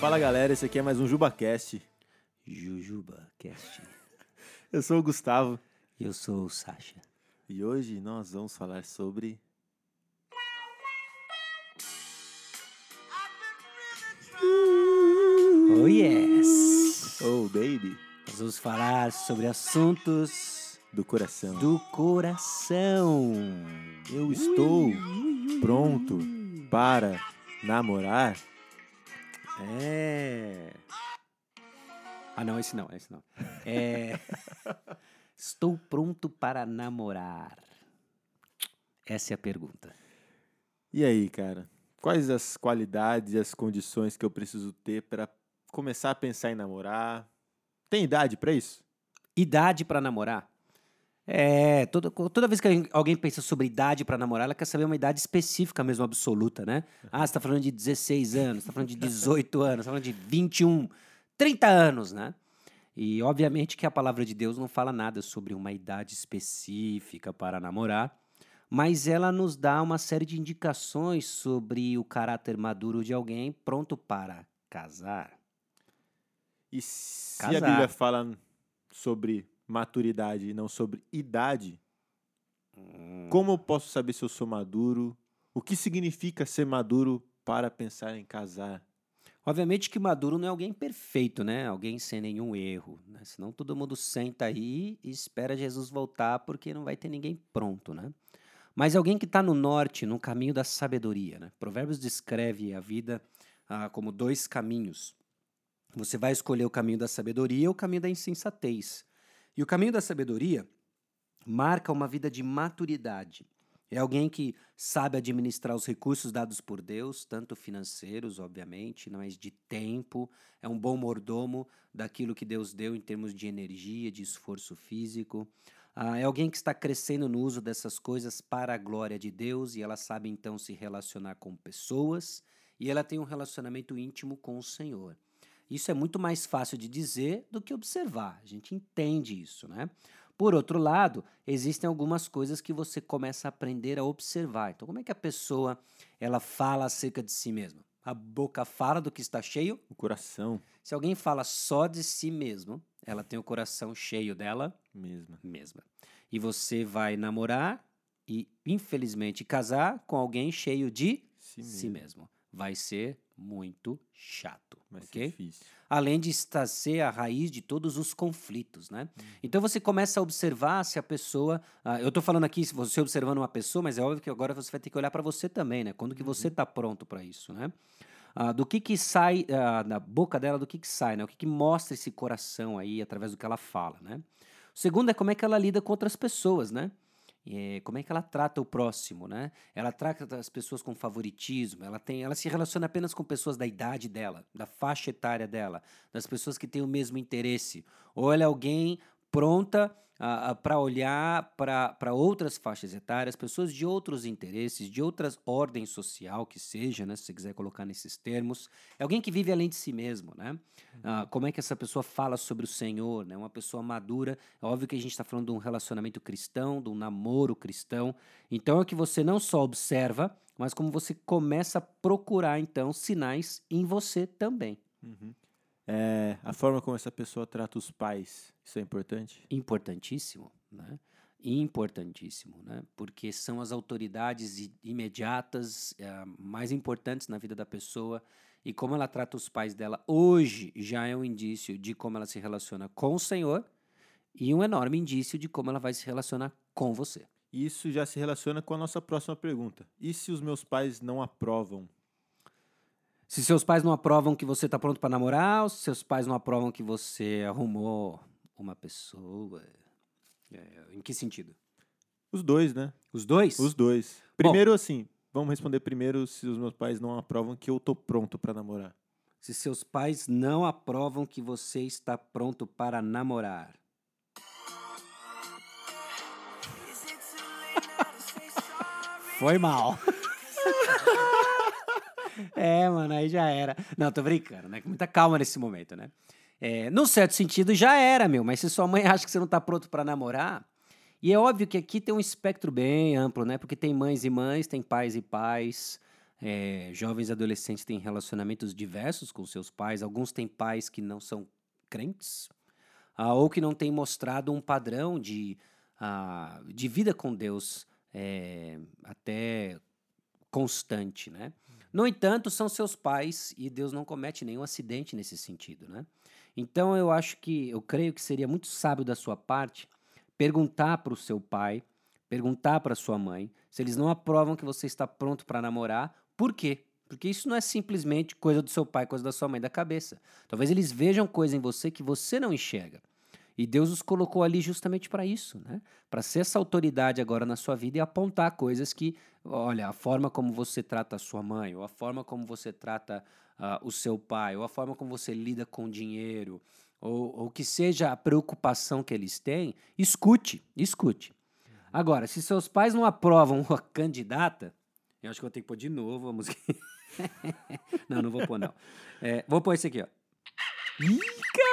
Fala galera, esse aqui é mais um JubaCast. Jujuba Cast. Eu sou o Gustavo Eu sou o Sasha. e hoje nós vamos falar sobre. Oh yes! Oh baby, Nós vamos falar sobre assuntos do coração. do coração. Eu estou pronto para namorar. É. Ah, não, esse não, esse não. É. Estou pronto para namorar. Essa é a pergunta. E aí, cara? Quais as qualidades e as condições que eu preciso ter para começar a pensar em namorar? Tem idade para isso? Idade para namorar? É, toda, toda vez que alguém- pensa sobre idade para namorar, ela quer saber uma idade específica mesmo, absoluta, né? Ah, você tá falando de 16 anos, você tá falando de 18 anos, você tá falando de 21, 30 anos, né? E obviamente que a palavra de Deus não fala nada sobre uma idade específica para namorar, mas ela nos dá uma série de indicações sobre o caráter maduro de alguém pronto para casar. E se Casar. a Bíblia fala sobre maturidade e não sobre idade, como eu posso saber se eu sou maduro? O que significa ser maduro para pensar em casar? Obviamente que maduro não é alguém perfeito, né? Alguém sem nenhum erro, né? Senão todo mundo senta aí e espera Jesus voltar porque não vai ter ninguém pronto, né? Mas alguém que está no norte, no caminho da sabedoria, né? Provérbios descreve a vida ah, como dois caminhos. Você vai escolher o caminho da sabedoria ou o caminho da insensatez. E o caminho da sabedoria marca uma vida de maturidade. É alguém que sabe administrar os recursos dados por Deus, tanto financeiros, obviamente, mas de tempo. É um bom mordomo daquilo que Deus deu em termos de energia, de esforço físico. Ah, é alguém que está crescendo no uso dessas coisas para a glória de Deus e ela sabe então se relacionar com pessoas e ela tem um relacionamento íntimo com o Senhor. Isso é muito mais fácil de dizer do que observar. A gente entende isso, né? Por outro lado, existem algumas coisas que você começa a aprender a observar. Então, como é que a pessoa ela fala acerca de si mesma? A boca fala do que está cheio. O coração Se alguém fala só de si mesmo, ela tem o coração cheio dela mesmo. mesma. E você vai namorar e, infelizmente, casar com alguém cheio de Si si mesmo. Vai ser muito chato, Vai ok? além de estar ser a raiz de todos os conflitos, né? Então você começa a observar se a pessoa, ah, eu estou falando aqui se você observando uma pessoa, mas é óbvio que agora você vai ter que olhar para você também, né? Quando que você está pronto para isso, né? Ah, do que que sai ah, da boca dela, do que que sai, né? O que que mostra esse coração aí através do que ela fala, né? O segundo é como é que ela lida com outras pessoas, né? É, como é que ela trata o próximo, né? Ela trata as pessoas com favoritismo, ela tem, ela se relaciona apenas com pessoas da idade dela, da faixa etária dela, das pessoas que têm o mesmo interesse, ou ela é alguém pronta para olhar para outras faixas etárias, pessoas de outros interesses, de outras ordens social que seja, né? Se você quiser colocar nesses termos, é alguém que vive além de si mesmo, né? Ah, como é que essa pessoa fala sobre o Senhor, né? Uma pessoa madura. É óbvio que a gente está falando de um relacionamento cristão, de um namoro cristão. Então é que você não só observa, mas como você começa a procurar, então, sinais em você também. É, a forma como essa pessoa trata os pais, isso é importante? Importantíssimo, né? Importantíssimo, né? Porque são as autoridades imediatas, eh, mais importantes na vida da pessoa. E como ela trata os pais dela hoje já é um indício de como ela se relaciona com o Senhor e um enorme indício de como ela vai se relacionar com você. Isso já se relaciona com a nossa próxima pergunta. E se os meus pais não aprovam? Se seus pais não aprovam que você está pronto para namorar, ou se seus pais não aprovam que você arrumou uma pessoa, é, em que sentido? Os dois, né? Os dois? Os dois. Primeiro, assim, vamos responder primeiro se os meus pais não aprovam que eu tô pronto pra namorar. Se seus pais não aprovam que você está pronto para namorar. Foi mal. é, mano, aí já era. Não, tô brincando, né? Com muita calma nesse momento, né? É, certo sentido, já era, meu. Mas se sua mãe acha que você não tá pronto para namorar. E é óbvio que aqui tem um espectro bem amplo, né? Porque tem mães e mães, tem pais e pais. É, jovens adolescentes têm relacionamentos diversos com seus pais. Alguns têm pais que não são crentes, ah, ou que não têm mostrado um padrão de, ah, de vida com Deus é, até constante, né? No entanto, são seus pais e Deus não comete nenhum acidente nesse sentido, né? Então eu acho que, eu creio que seria muito sábio da sua parte perguntar para o seu pai, perguntar para sua mãe, se eles não aprovam que você está pronto para namorar, por quê? Porque isso não é simplesmente coisa do seu pai, coisa da sua mãe da cabeça. Talvez eles vejam coisa em você que você não enxerga. E Deus os colocou ali justamente para isso, né? Para ser essa autoridade agora na sua vida e apontar coisas que, olha, a forma como você trata a sua mãe, ou a forma como você trata uh, o seu pai, ou a forma como você lida com dinheiro, ou, ou que seja a preocupação que eles têm, escute, escute. Agora, se seus pais não aprovam a candidata, eu acho que vou ter que pôr de novo a música. não, não vou pôr, não. É, vou pôr esse aqui, ó. Ih, cara,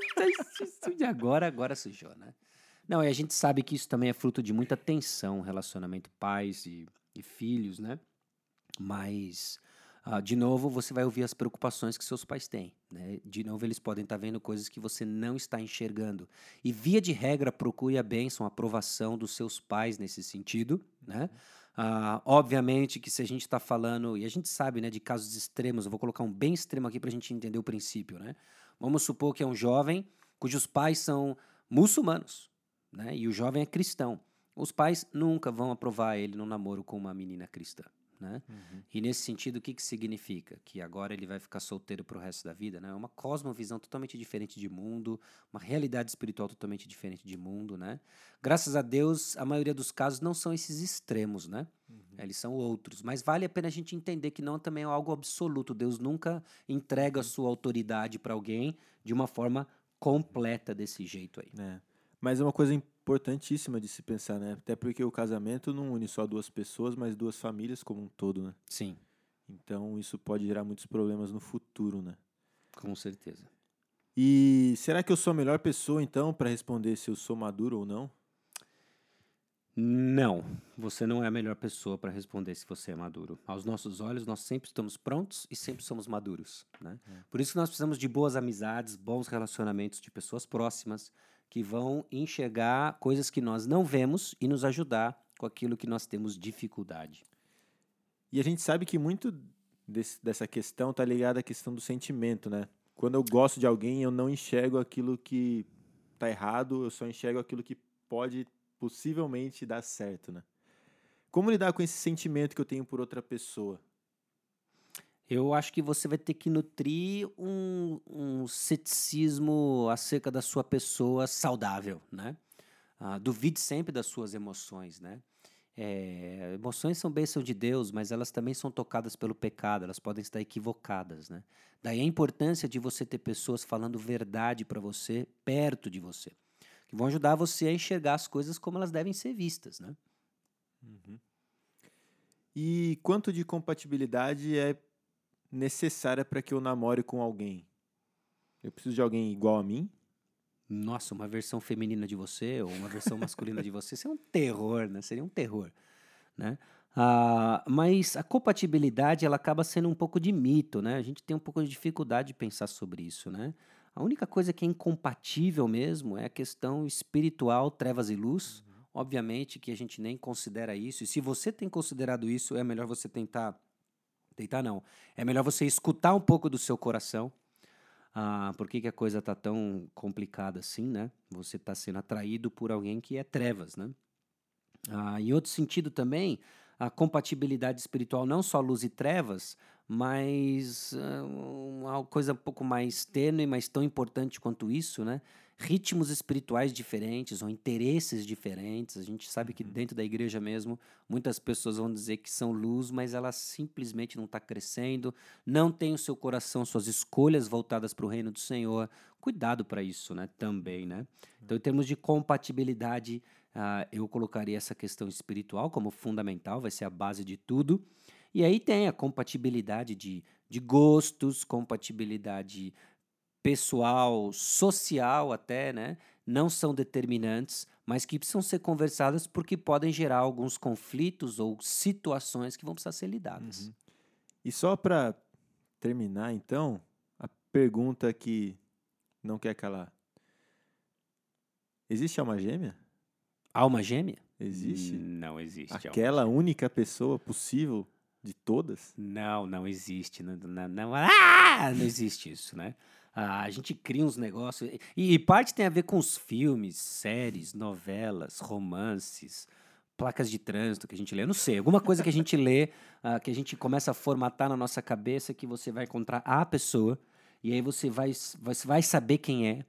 de agora, agora sujou, né? Não, e a gente sabe que isso também é fruto de muita tensão, relacionamento pais e, e filhos, né? Mas, uh, de novo, você vai ouvir as preocupações que seus pais têm, né? De novo, eles podem estar tá vendo coisas que você não está enxergando. E, via de regra, procure a bênção, a aprovação dos seus pais nesse sentido, né? Uh, obviamente que se a gente está falando, e a gente sabe né, de casos extremos, eu vou colocar um bem extremo aqui para a gente entender o princípio. Né? Vamos supor que é um jovem cujos pais são muçulmanos né, e o jovem é cristão. Os pais nunca vão aprovar ele no namoro com uma menina cristã. Né? Uhum. E nesse sentido, o que, que significa? Que agora ele vai ficar solteiro para o resto da vida? Né? É uma cosmovisão totalmente diferente de mundo, uma realidade espiritual totalmente diferente de mundo. Né? Graças a Deus, a maioria dos casos não são esses extremos, né? Uhum. Eles são outros. Mas vale a pena a gente entender que não também é algo absoluto. Deus nunca entrega a sua autoridade para alguém de uma forma completa desse jeito aí. É. Mas é uma coisa importantíssima de se pensar, né? Até porque o casamento não une só duas pessoas, mas duas famílias como um todo, né? Sim. Então isso pode gerar muitos problemas no futuro, né? Com certeza. E será que eu sou a melhor pessoa então para responder se eu sou maduro ou não? Não, você não é a melhor pessoa para responder se você é maduro. Aos nossos olhos, nós sempre estamos prontos e sempre somos maduros. Né? É. Por isso que nós precisamos de boas amizades, bons relacionamentos de pessoas próximas, que vão enxergar coisas que nós não vemos e nos ajudar com aquilo que nós temos dificuldade. E a gente sabe que muito desse, dessa questão está ligada à questão do sentimento, né? Quando eu gosto de alguém, eu não enxergo aquilo que está errado, eu só enxergo aquilo que pode possivelmente dar certo, né? Como lidar com esse sentimento que eu tenho por outra pessoa? Eu acho que você vai ter que nutrir um, um ceticismo acerca da sua pessoa saudável, né? Ah, duvide sempre das suas emoções, né? É, emoções são bênção de Deus, mas elas também são tocadas pelo pecado, elas podem estar equivocadas, né? Daí a importância de você ter pessoas falando verdade para você perto de você, que vão ajudar você a enxergar as coisas como elas devem ser vistas, né? Uhum. E quanto de compatibilidade é necessária para que eu namore com alguém? Eu preciso de alguém igual a mim? Nossa, uma versão feminina de você ou uma versão masculina de você seria um terror, né? Seria um terror, né? Ah, mas a compatibilidade ela acaba sendo um pouco de mito, né? A gente tem um pouco de dificuldade de pensar sobre isso, né? A única coisa que é incompatível mesmo é a questão espiritual, trevas e luz. Uhum. Obviamente que a gente nem considera isso. E se você tem considerado isso, é melhor você tentar Deitar não. É melhor você escutar um pouco do seu coração. Ah, por que, que a coisa tá tão complicada assim, né? Você está sendo atraído por alguém que é trevas, né? Ah, em outro sentido também, a compatibilidade espiritual, não só luz e trevas, mas uh, uma coisa um pouco mais tênue, mas tão importante quanto isso, né? ritmos espirituais diferentes ou interesses diferentes. A gente sabe que uhum. dentro da igreja mesmo, muitas pessoas vão dizer que são luz, mas ela simplesmente não está crescendo, não tem o seu coração, suas escolhas voltadas para o reino do Senhor. Cuidado para isso, né? Também, né? Então, em termos de compatibilidade, uh, eu colocaria essa questão espiritual como fundamental, vai ser a base de tudo. E aí tem a compatibilidade de, de gostos, compatibilidade pessoal, social até, né? Não são determinantes, mas que precisam ser conversadas porque podem gerar alguns conflitos ou situações que vão precisar ser lidadas. Uhum. E só para terminar, então, a pergunta que não quer calar. Existe alma gêmea? Alma gêmea? Existe? Não existe. Aquela única pessoa possível de todas? Não, não existe. Não, não, não, ah, não existe isso, né? Ah, a gente cria uns negócios. E, e parte tem a ver com os filmes, séries, novelas, romances, placas de trânsito que a gente lê. Eu não sei, alguma coisa que a gente lê, ah, que a gente começa a formatar na nossa cabeça, que você vai encontrar a pessoa, e aí você vai, você vai saber quem é.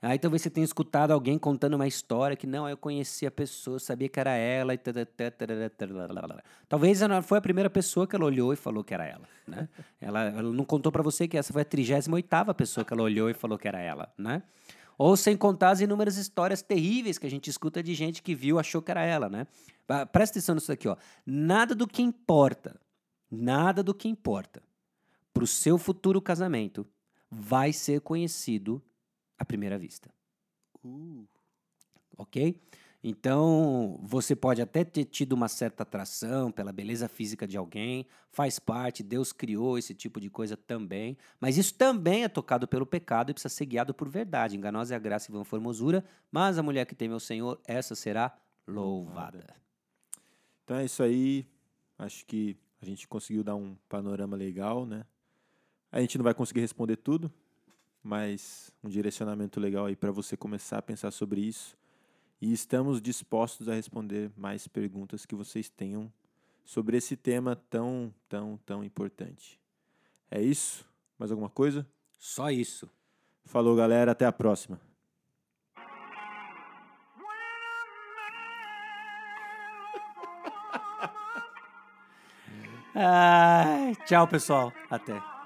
Aí talvez você tenha escutado alguém contando uma história que não, eu conheci a pessoa, sabia que era ela e talvez ela foi a primeira pessoa que ela olhou e falou que era ela, né? ela, ela não contou para você que essa foi a 38ª pessoa que ela olhou e falou que era ela, né? Ou sem contar as inúmeras histórias terríveis que a gente escuta de gente que viu, achou que era ela, né? Presta atenção nisso aqui, ó. Nada do que importa, nada do que importa para o seu futuro casamento vai ser conhecido à primeira vista. Uh. Ok? Então, você pode até ter tido uma certa atração pela beleza física de alguém, faz parte, Deus criou esse tipo de coisa também, mas isso também é tocado pelo pecado e precisa ser guiado por verdade. Enganosa é a graça e vã formosura, mas a mulher que teme ao Senhor, essa será louvada. Então é isso aí. Acho que a gente conseguiu dar um panorama legal, né? A gente não vai conseguir responder tudo, mas um direcionamento legal aí para você começar a pensar sobre isso. E estamos dispostos a responder mais perguntas que vocês tenham sobre esse tema tão, tão, tão importante. É isso? Mais alguma coisa? Só isso. Falou, galera. Até a próxima. Ai, tchau, pessoal. Até.